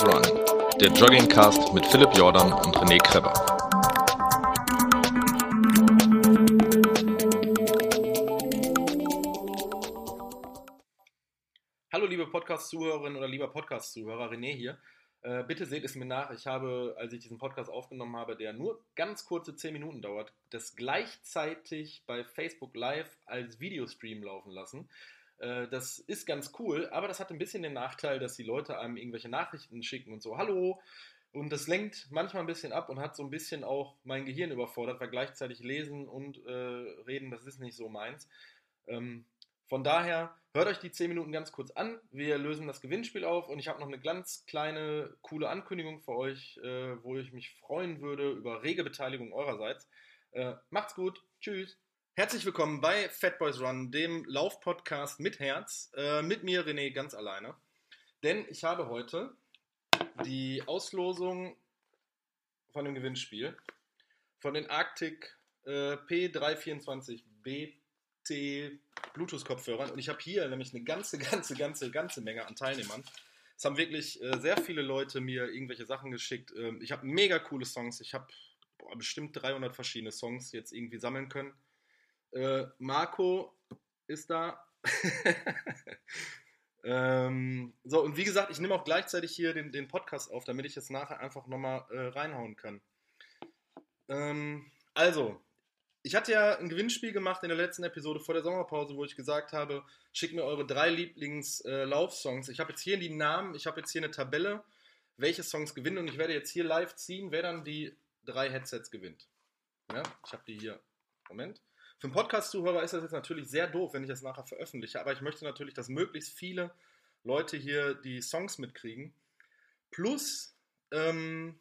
Boys Run, der Joggingcast mit Philipp Jordan und René Kreber. Hallo liebe Podcast-Zuhörerinnen oder lieber Podcast-Zuhörer, René hier. Äh, bitte seht es mir nach, ich habe, als ich diesen Podcast aufgenommen habe, der nur ganz kurze 10 Minuten dauert, das gleichzeitig bei Facebook Live als Videostream laufen lassen. Äh, das ist ganz cool, aber das hat ein bisschen den Nachteil, dass die Leute einem irgendwelche Nachrichten schicken und so, hallo. Und das lenkt manchmal ein bisschen ab und hat so ein bisschen auch mein Gehirn überfordert, weil gleichzeitig lesen und äh, reden, das ist nicht so meins. Ähm, von daher, hört euch die 10 Minuten ganz kurz an. Wir lösen das Gewinnspiel auf und ich habe noch eine ganz kleine, coole Ankündigung für euch, äh, wo ich mich freuen würde über rege Beteiligung eurerseits. Äh, macht's gut. Tschüss. Herzlich willkommen bei Fat Boys Run, dem Laufpodcast mit Herz. Äh, mit mir René ganz alleine. Denn ich habe heute die Auslosung von dem Gewinnspiel von den Arctic äh, P324BT Bluetooth-Kopfhörern. Und ich habe hier nämlich eine ganze, ganze, ganze, ganze Menge an Teilnehmern. Es haben wirklich äh, sehr viele Leute mir irgendwelche Sachen geschickt. Ähm, ich habe mega coole Songs. Ich habe bestimmt 300 verschiedene Songs jetzt irgendwie sammeln können. Äh, Marco ist da. ähm, so, und wie gesagt, ich nehme auch gleichzeitig hier den, den Podcast auf, damit ich es nachher einfach nochmal äh, reinhauen kann. Ähm, also, ich hatte ja ein Gewinnspiel gemacht in der letzten Episode vor der Sommerpause, wo ich gesagt habe, schickt mir eure drei Lieblings-Lauf-Songs. Äh, ich habe jetzt hier die Namen, ich habe jetzt hier eine Tabelle, welche Songs gewinnen und ich werde jetzt hier live ziehen, wer dann die drei Headsets gewinnt. Ja, ich habe die hier. Moment. Für einen Podcast-Zuhörer ist das jetzt natürlich sehr doof, wenn ich das nachher veröffentliche, aber ich möchte natürlich, dass möglichst viele Leute hier die Songs mitkriegen. Plus, ähm,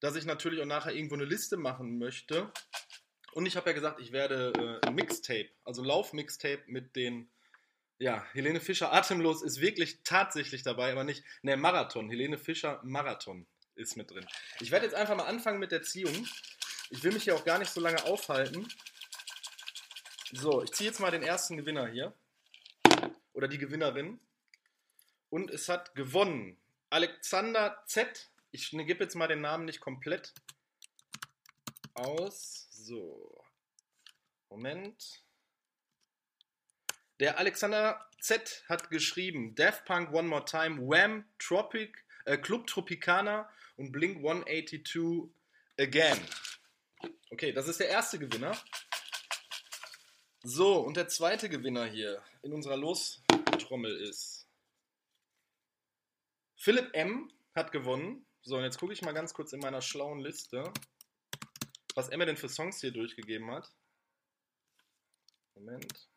dass ich natürlich auch nachher irgendwo eine Liste machen möchte. Und ich habe ja gesagt, ich werde äh, ein Mixtape, also Lauf-Mixtape mit den, ja, Helene Fischer Atemlos ist wirklich tatsächlich dabei, aber nicht, ne, Marathon, Helene Fischer Marathon ist mit drin. Ich werde jetzt einfach mal anfangen mit der Ziehung. Ich will mich hier auch gar nicht so lange aufhalten. So, ich ziehe jetzt mal den ersten Gewinner hier. Oder die Gewinnerin. Und es hat gewonnen. Alexander Z. Ich ne, gebe jetzt mal den Namen nicht komplett aus. So. Moment. Der Alexander Z hat geschrieben: Daft Punk One More Time, Wham, Tropic, äh, Club Tropicana und Blink 182 Again. Okay, das ist der erste Gewinner. So, und der zweite Gewinner hier in unserer Lostrommel ist Philipp M. hat gewonnen. So, und jetzt gucke ich mal ganz kurz in meiner schlauen Liste, was mir denn für Songs hier durchgegeben hat. Moment.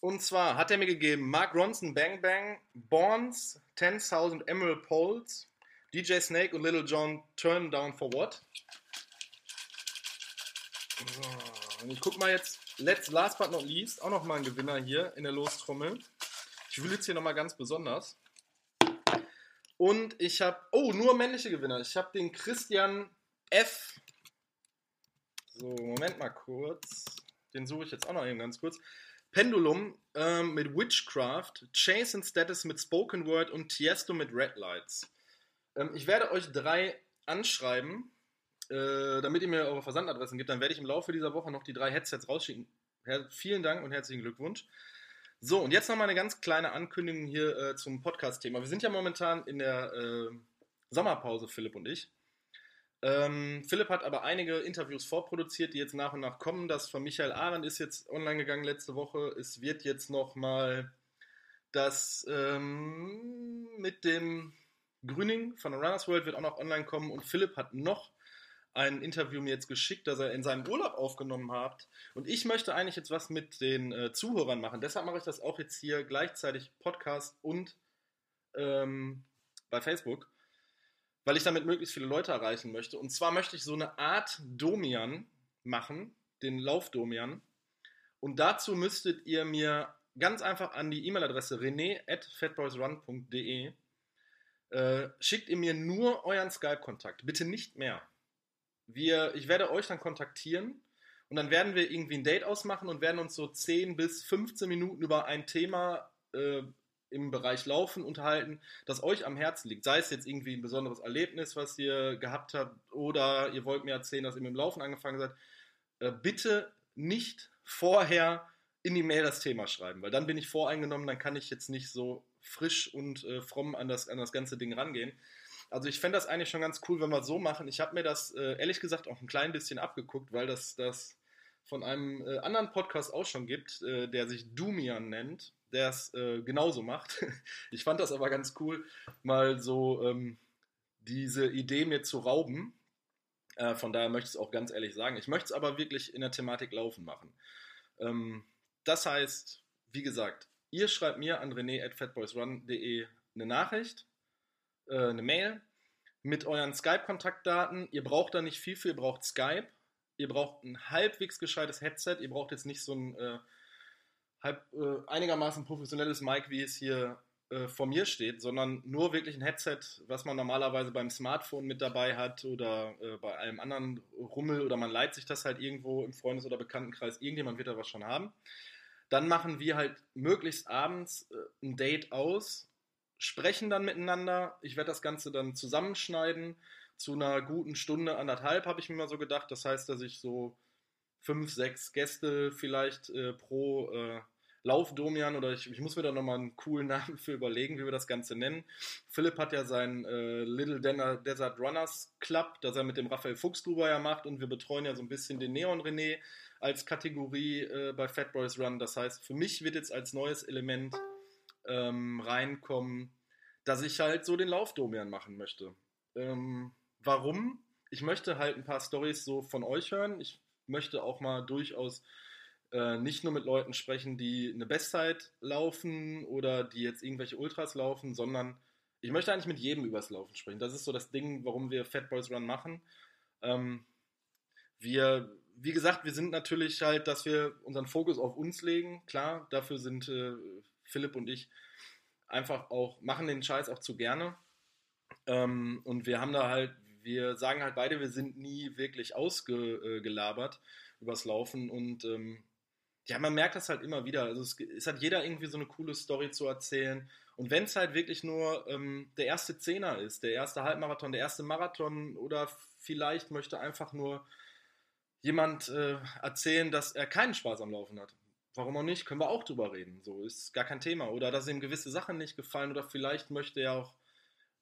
Und zwar hat er mir gegeben Mark Ronson Bang Bang, Bonds, 10.000 Emerald Poles, DJ Snake und Little John Turn Down for What. So, und ich gucke mal jetzt let's, last but not least, auch nochmal ein Gewinner hier in der Lostrommel. Ich will jetzt hier nochmal ganz besonders. Und ich habe, oh, nur männliche Gewinner. Ich habe den Christian F. So, Moment mal kurz. Den suche ich jetzt auch noch eben ganz kurz. Pendulum ähm, mit Witchcraft, Chase Status mit Spoken Word und Tiesto mit Red Lights. Ähm, ich werde euch drei anschreiben äh, damit ihr mir eure Versandadressen gibt, dann werde ich im Laufe dieser Woche noch die drei Headsets rausschicken. Her vielen Dank und herzlichen Glückwunsch. So, und jetzt nochmal eine ganz kleine Ankündigung hier äh, zum Podcast-Thema. Wir sind ja momentan in der äh, Sommerpause, Philipp und ich. Ähm, Philipp hat aber einige Interviews vorproduziert, die jetzt nach und nach kommen. Das von Michael Ahland ist jetzt online gegangen letzte Woche. Es wird jetzt nochmal das ähm, mit dem Grüning von Runners World wird auch noch online kommen. Und Philipp hat noch ein Interview mir jetzt geschickt, das er in seinem Urlaub aufgenommen hat. Und ich möchte eigentlich jetzt was mit den äh, Zuhörern machen. Deshalb mache ich das auch jetzt hier gleichzeitig Podcast und ähm, bei Facebook, weil ich damit möglichst viele Leute erreichen möchte. Und zwar möchte ich so eine Art Domian machen, den Laufdomian. Und dazu müsstet ihr mir ganz einfach an die E-Mail-Adresse rené at fatboysrun.de äh, schickt ihr mir nur euren Skype-Kontakt, bitte nicht mehr wir, ich werde euch dann kontaktieren und dann werden wir irgendwie ein Date ausmachen und werden uns so 10 bis 15 Minuten über ein Thema äh, im Bereich Laufen unterhalten, das euch am Herzen liegt. Sei es jetzt irgendwie ein besonderes Erlebnis, was ihr gehabt habt, oder ihr wollt mir erzählen, dass ihr mit dem Laufen angefangen seid. Äh, bitte nicht vorher in die Mail das Thema schreiben, weil dann bin ich voreingenommen, dann kann ich jetzt nicht so frisch und äh, fromm an das, an das ganze Ding rangehen. Also ich fände das eigentlich schon ganz cool, wenn wir so machen. Ich habe mir das äh, ehrlich gesagt auch ein klein bisschen abgeguckt, weil das, das von einem äh, anderen Podcast auch schon gibt, äh, der sich Dumian nennt, der es äh, genauso macht. ich fand das aber ganz cool, mal so ähm, diese Idee mir zu rauben. Äh, von daher möchte ich es auch ganz ehrlich sagen. Ich möchte es aber wirklich in der Thematik Laufen machen. Ähm, das heißt, wie gesagt, ihr schreibt mir an rene.fatboysrun.de eine Nachricht, äh, eine Mail mit euren Skype-Kontaktdaten. Ihr braucht da nicht viel für, ihr braucht Skype. Ihr braucht ein halbwegs gescheites Headset. Ihr braucht jetzt nicht so ein äh, halb, äh, einigermaßen professionelles Mic, wie es hier äh, vor mir steht, sondern nur wirklich ein Headset, was man normalerweise beim Smartphone mit dabei hat oder äh, bei einem anderen Rummel oder man leiht sich das halt irgendwo im Freundes- oder Bekanntenkreis. Irgendjemand wird da was schon haben. Dann machen wir halt möglichst abends äh, ein Date aus, sprechen dann miteinander. Ich werde das Ganze dann zusammenschneiden. Zu einer guten Stunde, anderthalb habe ich mir mal so gedacht. Das heißt, dass ich so fünf, sechs Gäste vielleicht äh, pro äh, Laufdomian oder ich, ich muss mir da nochmal einen coolen Namen für überlegen, wie wir das Ganze nennen. Philipp hat ja seinen äh, Little Desert Runners Club, das er mit dem Raphael Fuchsgruber ja macht und wir betreuen ja so ein bisschen den Neon René als Kategorie äh, bei Fat Boys Run. Das heißt, für mich wird jetzt als neues Element ähm, reinkommen, dass ich halt so den Laufdomian machen möchte. Ähm, warum? Ich möchte halt ein paar Stories so von euch hören. Ich möchte auch mal durchaus äh, nicht nur mit Leuten sprechen, die eine Bestzeit laufen oder die jetzt irgendwelche Ultras laufen, sondern ich möchte eigentlich mit jedem übers Laufen sprechen. Das ist so das Ding, warum wir Fat Boys Run machen. Ähm, wir, wie gesagt, wir sind natürlich halt, dass wir unseren Fokus auf uns legen. Klar, dafür sind äh, Philipp und ich einfach auch, machen den Scheiß auch zu gerne. Ähm, und wir haben da halt, wir sagen halt beide, wir sind nie wirklich ausgelabert übers Laufen und ähm, ja, man merkt das halt immer wieder. Also es, es, hat jeder irgendwie so eine coole Story zu erzählen. Und wenn es halt wirklich nur ähm, der erste Zehner ist, der erste Halbmarathon, der erste Marathon oder vielleicht möchte einfach nur jemand äh, erzählen, dass er keinen Spaß am Laufen hat. Warum auch nicht? Können wir auch drüber reden. So ist gar kein Thema. Oder dass ihm gewisse Sachen nicht gefallen oder vielleicht möchte er auch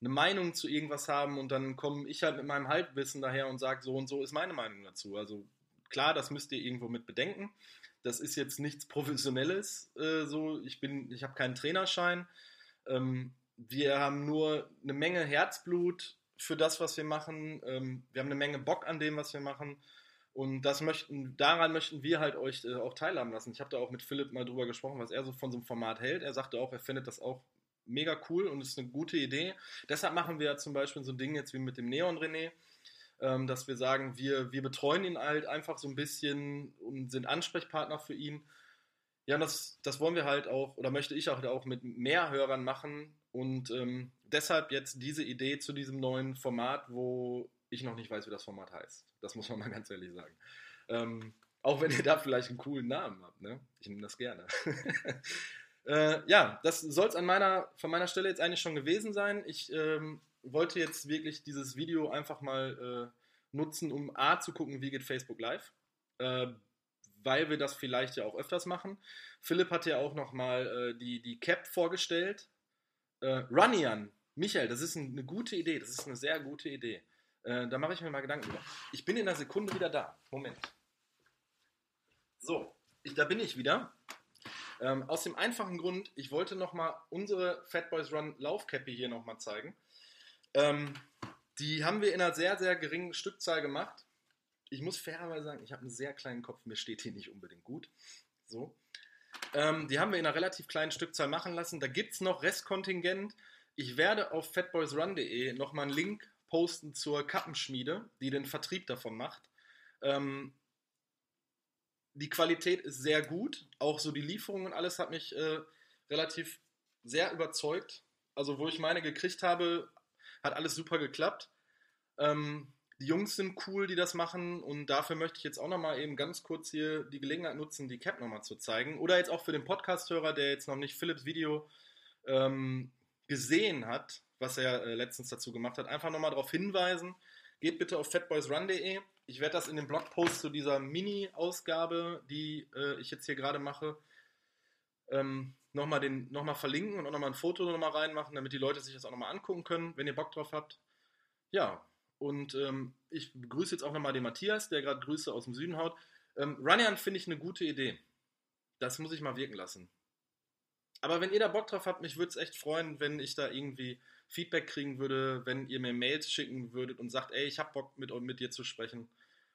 eine Meinung zu irgendwas haben und dann komme ich halt mit meinem Halbwissen daher und sage, so und so ist meine Meinung dazu. Also klar, das müsst ihr irgendwo mit bedenken. Das ist jetzt nichts Professionelles. Äh, so, ich bin, ich habe keinen Trainerschein. Ähm, wir haben nur eine Menge Herzblut für das, was wir machen. Ähm, wir haben eine Menge Bock an dem, was wir machen. Und das möchten, daran möchten wir halt euch äh, auch teilhaben lassen. Ich habe da auch mit Philipp mal drüber gesprochen, was er so von so einem Format hält. Er sagte auch, er findet das auch mega cool und ist eine gute Idee. Deshalb machen wir zum Beispiel so ein Ding jetzt wie mit dem Neon René ähm, dass wir sagen, wir, wir betreuen ihn halt einfach so ein bisschen und sind Ansprechpartner für ihn. Ja, das, das wollen wir halt auch, oder möchte ich auch, auch mit mehr Hörern machen und ähm, deshalb jetzt diese Idee zu diesem neuen Format, wo ich noch nicht weiß, wie das Format heißt. Das muss man mal ganz ehrlich sagen. Ähm, auch wenn ihr da vielleicht einen coolen Namen habt, ne? Ich nehme das gerne. äh, ja, das soll es meiner, von meiner Stelle jetzt eigentlich schon gewesen sein. Ich ähm, wollte jetzt wirklich dieses Video einfach mal äh, nutzen, um A zu gucken, wie geht Facebook Live, äh, weil wir das vielleicht ja auch öfters machen. Philipp hat ja auch nochmal äh, die, die Cap vorgestellt. Äh, Runnian, Michael, das ist eine gute Idee, das ist eine sehr gute Idee. Äh, da mache ich mir mal Gedanken über. Ich bin in einer Sekunde wieder da. Moment. So, ich, da bin ich wieder. Ähm, aus dem einfachen Grund, ich wollte nochmal unsere Fat Boys Run Laufcappy hier nochmal zeigen. Ähm, die haben wir in einer sehr, sehr geringen Stückzahl gemacht. Ich muss fairerweise sagen, ich habe einen sehr kleinen Kopf, mir steht hier nicht unbedingt gut. So. Ähm, die haben wir in einer relativ kleinen Stückzahl machen lassen. Da gibt es noch Restkontingent. Ich werde auf fatboysrun.de nochmal einen Link posten zur Kappenschmiede, die den Vertrieb davon macht. Ähm, die Qualität ist sehr gut. Auch so die Lieferung und alles hat mich äh, relativ sehr überzeugt. Also, wo ich meine gekriegt habe, hat alles super geklappt. Ähm, die Jungs sind cool, die das machen und dafür möchte ich jetzt auch nochmal eben ganz kurz hier die Gelegenheit nutzen, die Cap nochmal zu zeigen. Oder jetzt auch für den Podcast-Hörer, der jetzt noch nicht Philips Video ähm, gesehen hat, was er äh, letztens dazu gemacht hat, einfach nochmal darauf hinweisen. Geht bitte auf fatboysrun.de. Ich werde das in dem Blogpost zu dieser Mini-Ausgabe, die äh, ich jetzt hier gerade mache, ähm, nochmal noch verlinken und auch nochmal ein Foto nochmal reinmachen, damit die Leute sich das auch nochmal angucken können, wenn ihr Bock drauf habt. Ja, und ähm, ich begrüße jetzt auch nochmal den Matthias, der gerade Grüße aus dem Süden haut. Ähm, Runyan finde ich eine gute Idee. Das muss ich mal wirken lassen. Aber wenn ihr da Bock drauf habt, mich würde es echt freuen, wenn ich da irgendwie Feedback kriegen würde, wenn ihr mir Mails schicken würdet und sagt, ey, ich habe Bock mit, mit dir zu sprechen.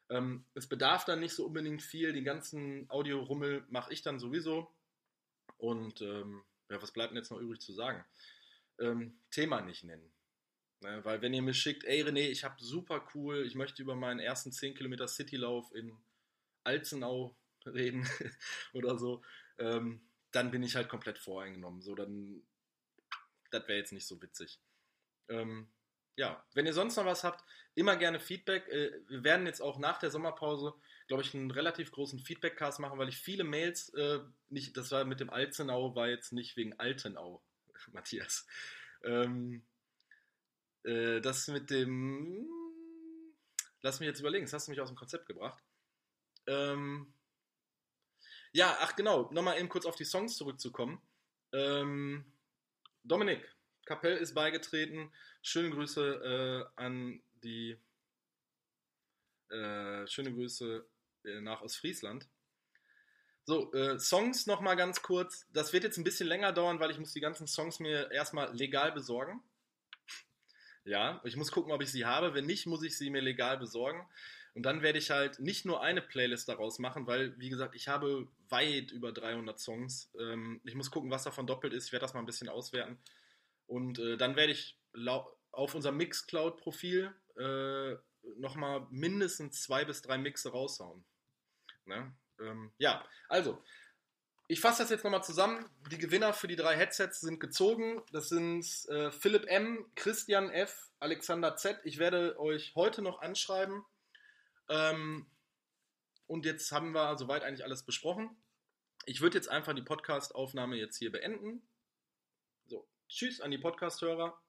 Ähm, es bedarf dann nicht so unbedingt viel, den ganzen Audiorummel mache ich dann sowieso. Und ähm, ja, was bleibt denn jetzt noch übrig zu sagen? Ähm, Thema nicht nennen. Ne, weil wenn ihr mir schickt, ey René, ich habe super cool, ich möchte über meinen ersten 10 Kilometer Citylauf in Alzenau reden oder so, ähm, dann bin ich halt komplett voreingenommen. So, dann, das wäre jetzt nicht so witzig. Ähm, ja, wenn ihr sonst noch was habt, immer gerne Feedback. Äh, wir werden jetzt auch nach der Sommerpause, glaube ich, einen relativ großen Feedback-Cast machen, weil ich viele Mails, äh, nicht, das war mit dem Alzenau, war jetzt nicht wegen Altenau, Matthias. Ähm, äh, das mit dem, lass mich jetzt überlegen, das hast du mich aus dem Konzept gebracht. Ähm, ja, ach genau, nochmal eben kurz auf die Songs zurückzukommen. Ähm, Dominik, Kapell ist beigetreten. Schöne Grüße äh, an die. Äh, schöne Grüße äh, nach Ostfriesland. So, äh, Songs nochmal ganz kurz. Das wird jetzt ein bisschen länger dauern, weil ich muss die ganzen Songs mir erstmal legal besorgen. Ja, ich muss gucken, ob ich sie habe. Wenn nicht, muss ich sie mir legal besorgen. Und dann werde ich halt nicht nur eine Playlist daraus machen, weil, wie gesagt, ich habe weit über 300 Songs. Ähm, ich muss gucken, was davon doppelt ist. Ich werde das mal ein bisschen auswerten. Und äh, dann werde ich auf unserem Mixcloud-Profil äh, nochmal mindestens zwei bis drei Mixe raushauen. Ne? Ähm, ja, also, ich fasse das jetzt nochmal zusammen. Die Gewinner für die drei Headsets sind gezogen. Das sind äh, Philipp M., Christian F., Alexander Z. Ich werde euch heute noch anschreiben ähm, und jetzt haben wir soweit eigentlich alles besprochen. Ich würde jetzt einfach die Podcast-Aufnahme jetzt hier beenden. So, tschüss an die Podcast-Hörer.